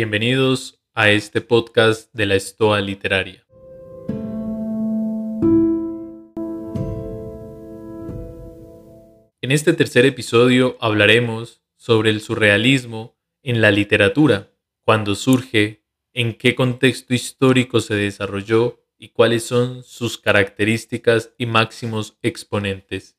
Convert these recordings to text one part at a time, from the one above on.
Bienvenidos a este podcast de la Estoa Literaria. En este tercer episodio hablaremos sobre el surrealismo en la literatura, cuándo surge, en qué contexto histórico se desarrolló y cuáles son sus características y máximos exponentes.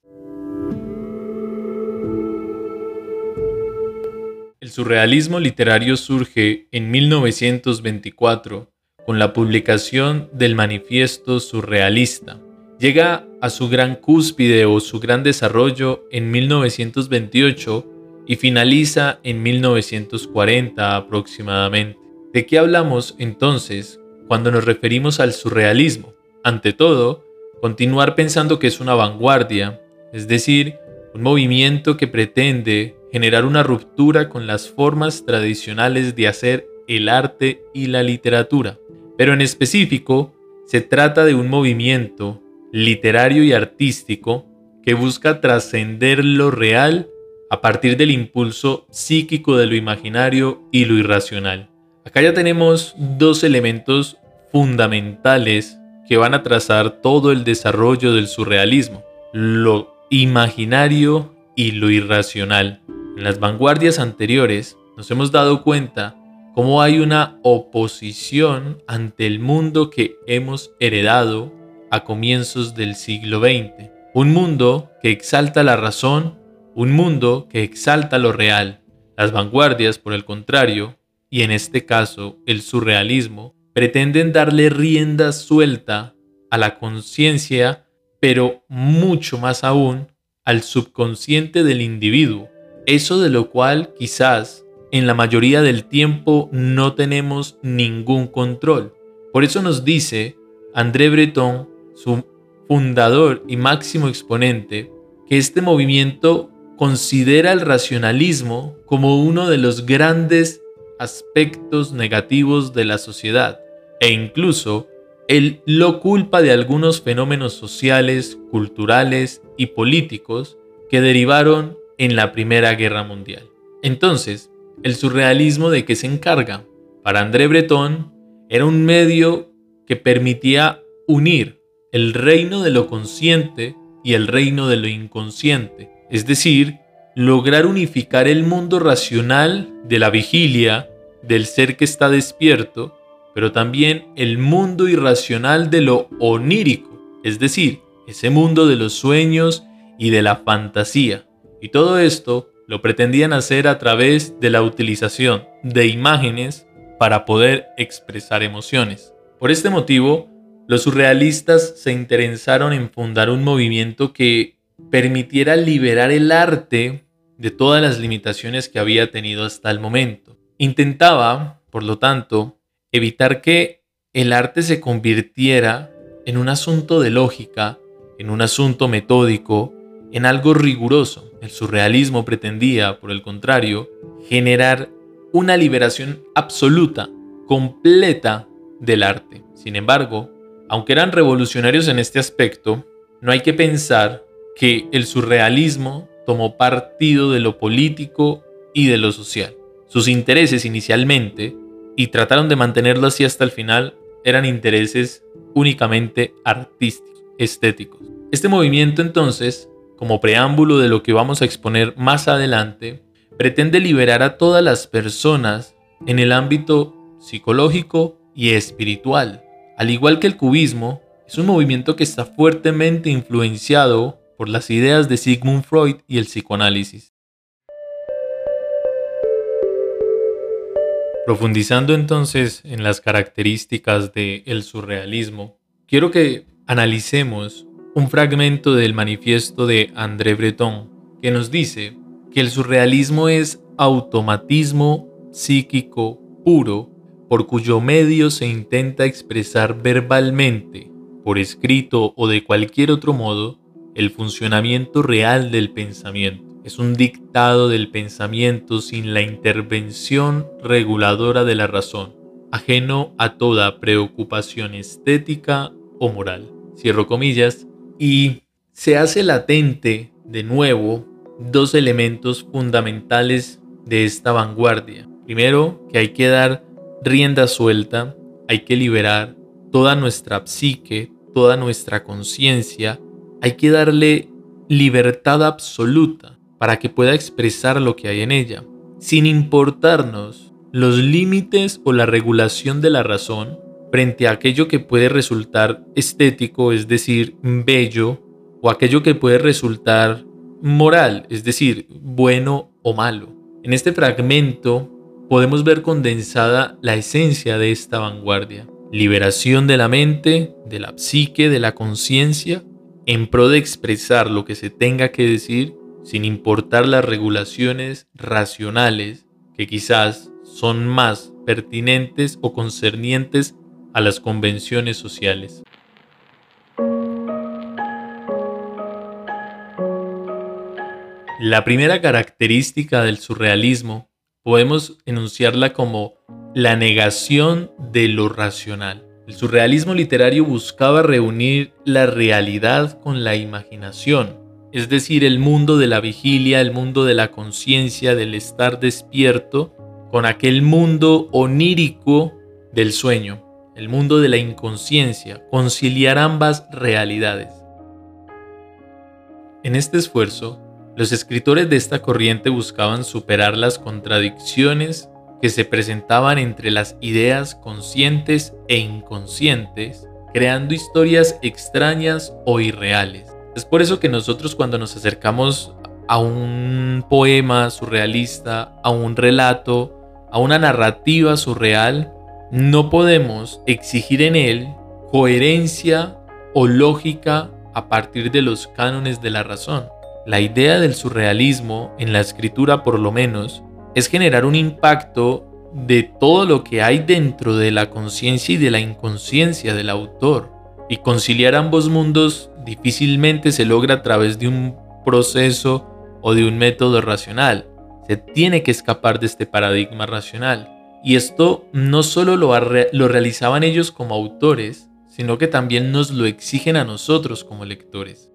El surrealismo literario surge en 1924 con la publicación del Manifiesto Surrealista. Llega a su gran cúspide o su gran desarrollo en 1928 y finaliza en 1940 aproximadamente. ¿De qué hablamos entonces cuando nos referimos al surrealismo? Ante todo, continuar pensando que es una vanguardia, es decir, un movimiento que pretende generar una ruptura con las formas tradicionales de hacer el arte y la literatura. Pero en específico, se trata de un movimiento literario y artístico que busca trascender lo real a partir del impulso psíquico de lo imaginario y lo irracional. Acá ya tenemos dos elementos fundamentales que van a trazar todo el desarrollo del surrealismo, lo imaginario y lo irracional. En las vanguardias anteriores nos hemos dado cuenta cómo hay una oposición ante el mundo que hemos heredado a comienzos del siglo XX. Un mundo que exalta la razón, un mundo que exalta lo real. Las vanguardias, por el contrario, y en este caso el surrealismo, pretenden darle rienda suelta a la conciencia, pero mucho más aún al subconsciente del individuo, eso de lo cual quizás en la mayoría del tiempo no tenemos ningún control. Por eso nos dice André Breton, su fundador y máximo exponente, que este movimiento considera el racionalismo como uno de los grandes aspectos negativos de la sociedad e incluso él lo culpa de algunos fenómenos sociales, culturales y políticos que derivaron en la Primera Guerra Mundial. Entonces, el surrealismo de qué se encarga? Para André Breton era un medio que permitía unir el reino de lo consciente y el reino de lo inconsciente, es decir, lograr unificar el mundo racional de la vigilia, del ser que está despierto, pero también el mundo irracional de lo onírico, es decir, ese mundo de los sueños y de la fantasía. Y todo esto lo pretendían hacer a través de la utilización de imágenes para poder expresar emociones. Por este motivo, los surrealistas se interesaron en fundar un movimiento que permitiera liberar el arte de todas las limitaciones que había tenido hasta el momento. Intentaba, por lo tanto, evitar que el arte se convirtiera en un asunto de lógica, en un asunto metódico, en algo riguroso. El surrealismo pretendía, por el contrario, generar una liberación absoluta, completa del arte. Sin embargo, aunque eran revolucionarios en este aspecto, no hay que pensar que el surrealismo tomó partido de lo político y de lo social. Sus intereses inicialmente y trataron de mantenerlo así hasta el final, eran intereses únicamente artísticos, estéticos. Este movimiento entonces, como preámbulo de lo que vamos a exponer más adelante, pretende liberar a todas las personas en el ámbito psicológico y espiritual. Al igual que el cubismo, es un movimiento que está fuertemente influenciado por las ideas de Sigmund Freud y el psicoanálisis. Profundizando entonces en las características del surrealismo, quiero que analicemos un fragmento del manifiesto de André Breton que nos dice que el surrealismo es automatismo psíquico puro por cuyo medio se intenta expresar verbalmente, por escrito o de cualquier otro modo, el funcionamiento real del pensamiento es un dictado del pensamiento sin la intervención reguladora de la razón, ajeno a toda preocupación estética o moral. Cierro comillas. Y se hace latente de nuevo dos elementos fundamentales de esta vanguardia. Primero, que hay que dar rienda suelta, hay que liberar toda nuestra psique, toda nuestra conciencia, hay que darle libertad absoluta para que pueda expresar lo que hay en ella, sin importarnos los límites o la regulación de la razón frente a aquello que puede resultar estético, es decir, bello, o aquello que puede resultar moral, es decir, bueno o malo. En este fragmento podemos ver condensada la esencia de esta vanguardia. Liberación de la mente, de la psique, de la conciencia, en pro de expresar lo que se tenga que decir sin importar las regulaciones racionales que quizás son más pertinentes o concernientes a las convenciones sociales. La primera característica del surrealismo podemos enunciarla como la negación de lo racional. El surrealismo literario buscaba reunir la realidad con la imaginación, es decir, el mundo de la vigilia, el mundo de la conciencia, del estar despierto, con aquel mundo onírico del sueño, el mundo de la inconsciencia, conciliar ambas realidades. En este esfuerzo, los escritores de esta corriente buscaban superar las contradicciones que se presentaban entre las ideas conscientes e inconscientes, creando historias extrañas o irreales. Es por eso que nosotros cuando nos acercamos a un poema surrealista, a un relato, a una narrativa surreal, no podemos exigir en él coherencia o lógica a partir de los cánones de la razón. La idea del surrealismo, en la escritura por lo menos, es generar un impacto de todo lo que hay dentro de la conciencia y de la inconsciencia del autor. Y conciliar ambos mundos difícilmente se logra a través de un proceso o de un método racional. Se tiene que escapar de este paradigma racional. Y esto no solo lo, lo realizaban ellos como autores, sino que también nos lo exigen a nosotros como lectores.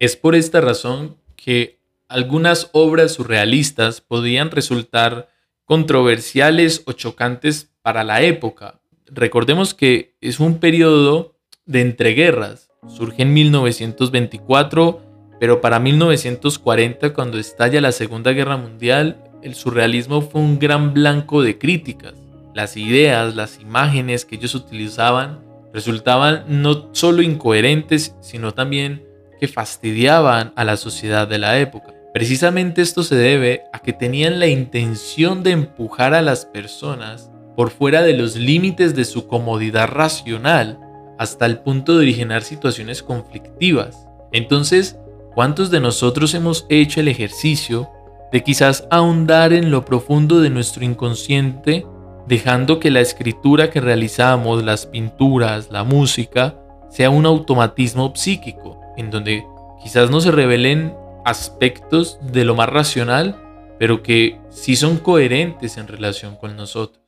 Es por esta razón que algunas obras surrealistas podían resultar controversiales o chocantes para la época. Recordemos que es un periodo de entreguerras. Surge en 1924, pero para 1940, cuando estalla la Segunda Guerra Mundial, el surrealismo fue un gran blanco de críticas. Las ideas, las imágenes que ellos utilizaban resultaban no solo incoherentes, sino también que fastidiaban a la sociedad de la época. Precisamente esto se debe a que tenían la intención de empujar a las personas por fuera de los límites de su comodidad racional hasta el punto de originar situaciones conflictivas. Entonces, ¿cuántos de nosotros hemos hecho el ejercicio de quizás ahondar en lo profundo de nuestro inconsciente, dejando que la escritura que realizamos, las pinturas, la música, sea un automatismo psíquico, en donde quizás no se revelen aspectos de lo más racional, pero que sí son coherentes en relación con nosotros.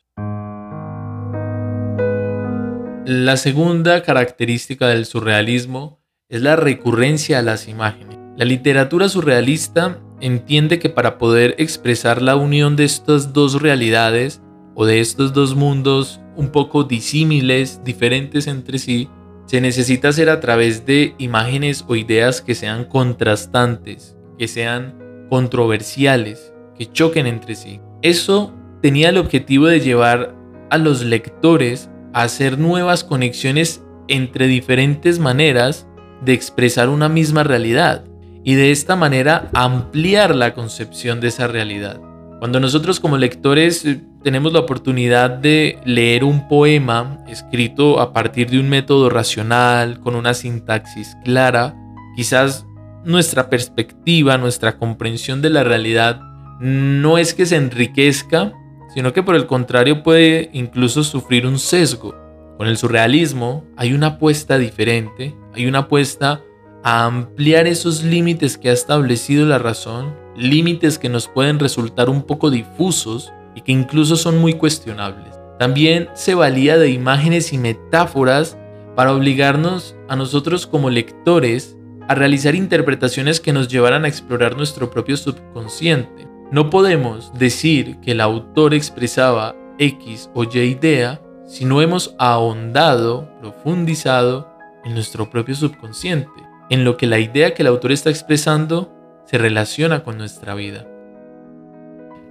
La segunda característica del surrealismo es la recurrencia a las imágenes. La literatura surrealista entiende que para poder expresar la unión de estas dos realidades o de estos dos mundos un poco disímiles, diferentes entre sí, se necesita hacer a través de imágenes o ideas que sean contrastantes, que sean controversiales, que choquen entre sí. Eso tenía el objetivo de llevar a los lectores a hacer nuevas conexiones entre diferentes maneras de expresar una misma realidad y de esta manera ampliar la concepción de esa realidad. Cuando nosotros como lectores eh, tenemos la oportunidad de leer un poema escrito a partir de un método racional, con una sintaxis clara, quizás nuestra perspectiva, nuestra comprensión de la realidad no es que se enriquezca, sino que por el contrario puede incluso sufrir un sesgo. Con el surrealismo hay una apuesta diferente, hay una apuesta a ampliar esos límites que ha establecido la razón, límites que nos pueden resultar un poco difusos y que incluso son muy cuestionables. También se valía de imágenes y metáforas para obligarnos a nosotros como lectores a realizar interpretaciones que nos llevaran a explorar nuestro propio subconsciente. No podemos decir que el autor expresaba X o Y idea si no hemos ahondado, profundizado en nuestro propio subconsciente, en lo que la idea que el autor está expresando se relaciona con nuestra vida.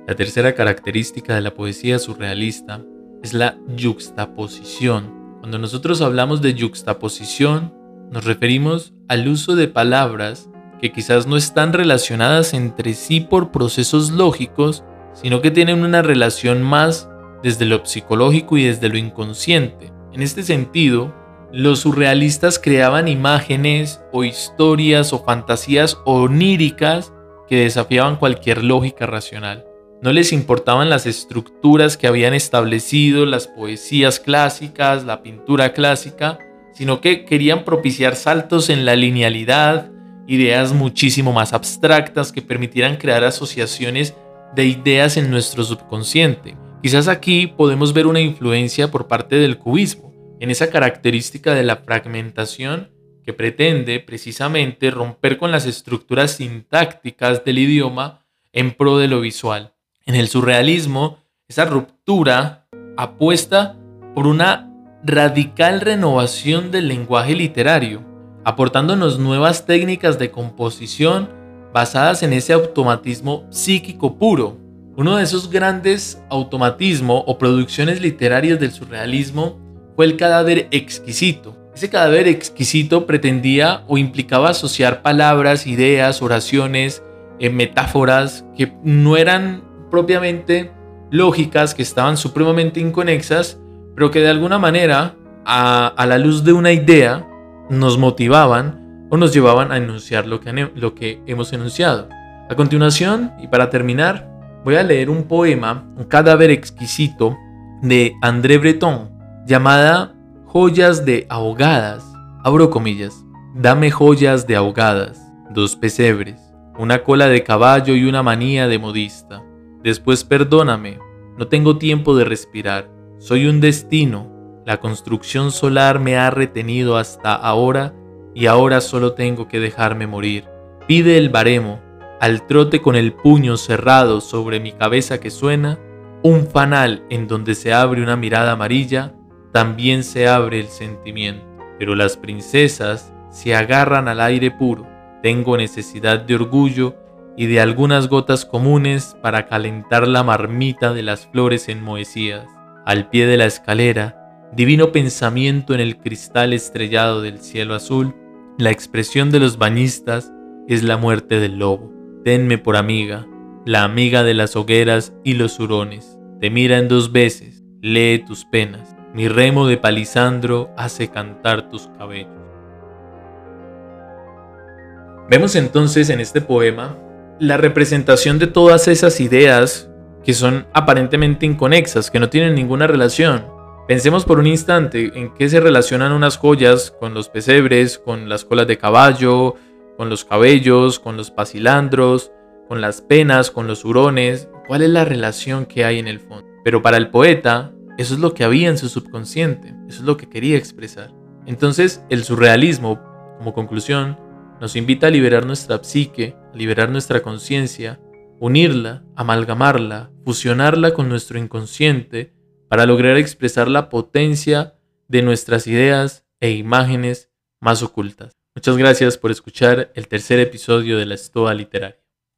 La tercera característica de la poesía surrealista es la yuxtaposición. Cuando nosotros hablamos de yuxtaposición, nos referimos al uso de palabras que quizás no están relacionadas entre sí por procesos lógicos, sino que tienen una relación más desde lo psicológico y desde lo inconsciente. En este sentido, los surrealistas creaban imágenes o historias o fantasías oníricas que desafiaban cualquier lógica racional. No les importaban las estructuras que habían establecido las poesías clásicas, la pintura clásica, sino que querían propiciar saltos en la linealidad, ideas muchísimo más abstractas que permitieran crear asociaciones de ideas en nuestro subconsciente. Quizás aquí podemos ver una influencia por parte del cubismo, en esa característica de la fragmentación que pretende precisamente romper con las estructuras sintácticas del idioma en pro de lo visual. En el surrealismo, esa ruptura apuesta por una radical renovación del lenguaje literario, aportándonos nuevas técnicas de composición basadas en ese automatismo psíquico puro, uno de esos grandes automatismos o producciones literarias del surrealismo fue el cadáver exquisito. Ese cadáver exquisito pretendía o implicaba asociar palabras, ideas, oraciones, eh, metáforas que no eran propiamente lógicas, que estaban supremamente inconexas, pero que de alguna manera, a, a la luz de una idea, nos motivaban o nos llevaban a enunciar lo que, lo que hemos enunciado. A continuación, y para terminar, voy a leer un poema, un cadáver exquisito, de André Breton, llamada Joyas de ahogadas. Abro comillas. Dame joyas de ahogadas, dos pesebres, una cola de caballo y una manía de modista. Después perdóname, no tengo tiempo de respirar. Soy un destino. La construcción solar me ha retenido hasta ahora y ahora solo tengo que dejarme morir. Pide el baremo, al trote con el puño cerrado sobre mi cabeza que suena, un fanal en donde se abre una mirada amarilla, también se abre el sentimiento. Pero las princesas se agarran al aire puro. Tengo necesidad de orgullo y de algunas gotas comunes para calentar la marmita de las flores enmohecidas. Al pie de la escalera, divino pensamiento en el cristal estrellado del cielo azul, la expresión de los bañistas es la muerte del lobo. Tenme por amiga, la amiga de las hogueras y los hurones. Te mira en dos veces, lee tus penas. Mi remo de palisandro hace cantar tus cabellos. Vemos entonces en este poema la representación de todas esas ideas que son aparentemente inconexas, que no tienen ninguna relación. Pensemos por un instante en qué se relacionan unas joyas con los pesebres, con las colas de caballo, con los cabellos, con los pasilandros, con las penas, con los hurones, cuál es la relación que hay en el fondo. Pero para el poeta, eso es lo que había en su subconsciente, eso es lo que quería expresar. Entonces, el surrealismo, como conclusión, nos invita a liberar nuestra psique, a liberar nuestra conciencia, unirla, amalgamarla, fusionarla con nuestro inconsciente para lograr expresar la potencia de nuestras ideas e imágenes más ocultas. Muchas gracias por escuchar el tercer episodio de la Estoa Literaria.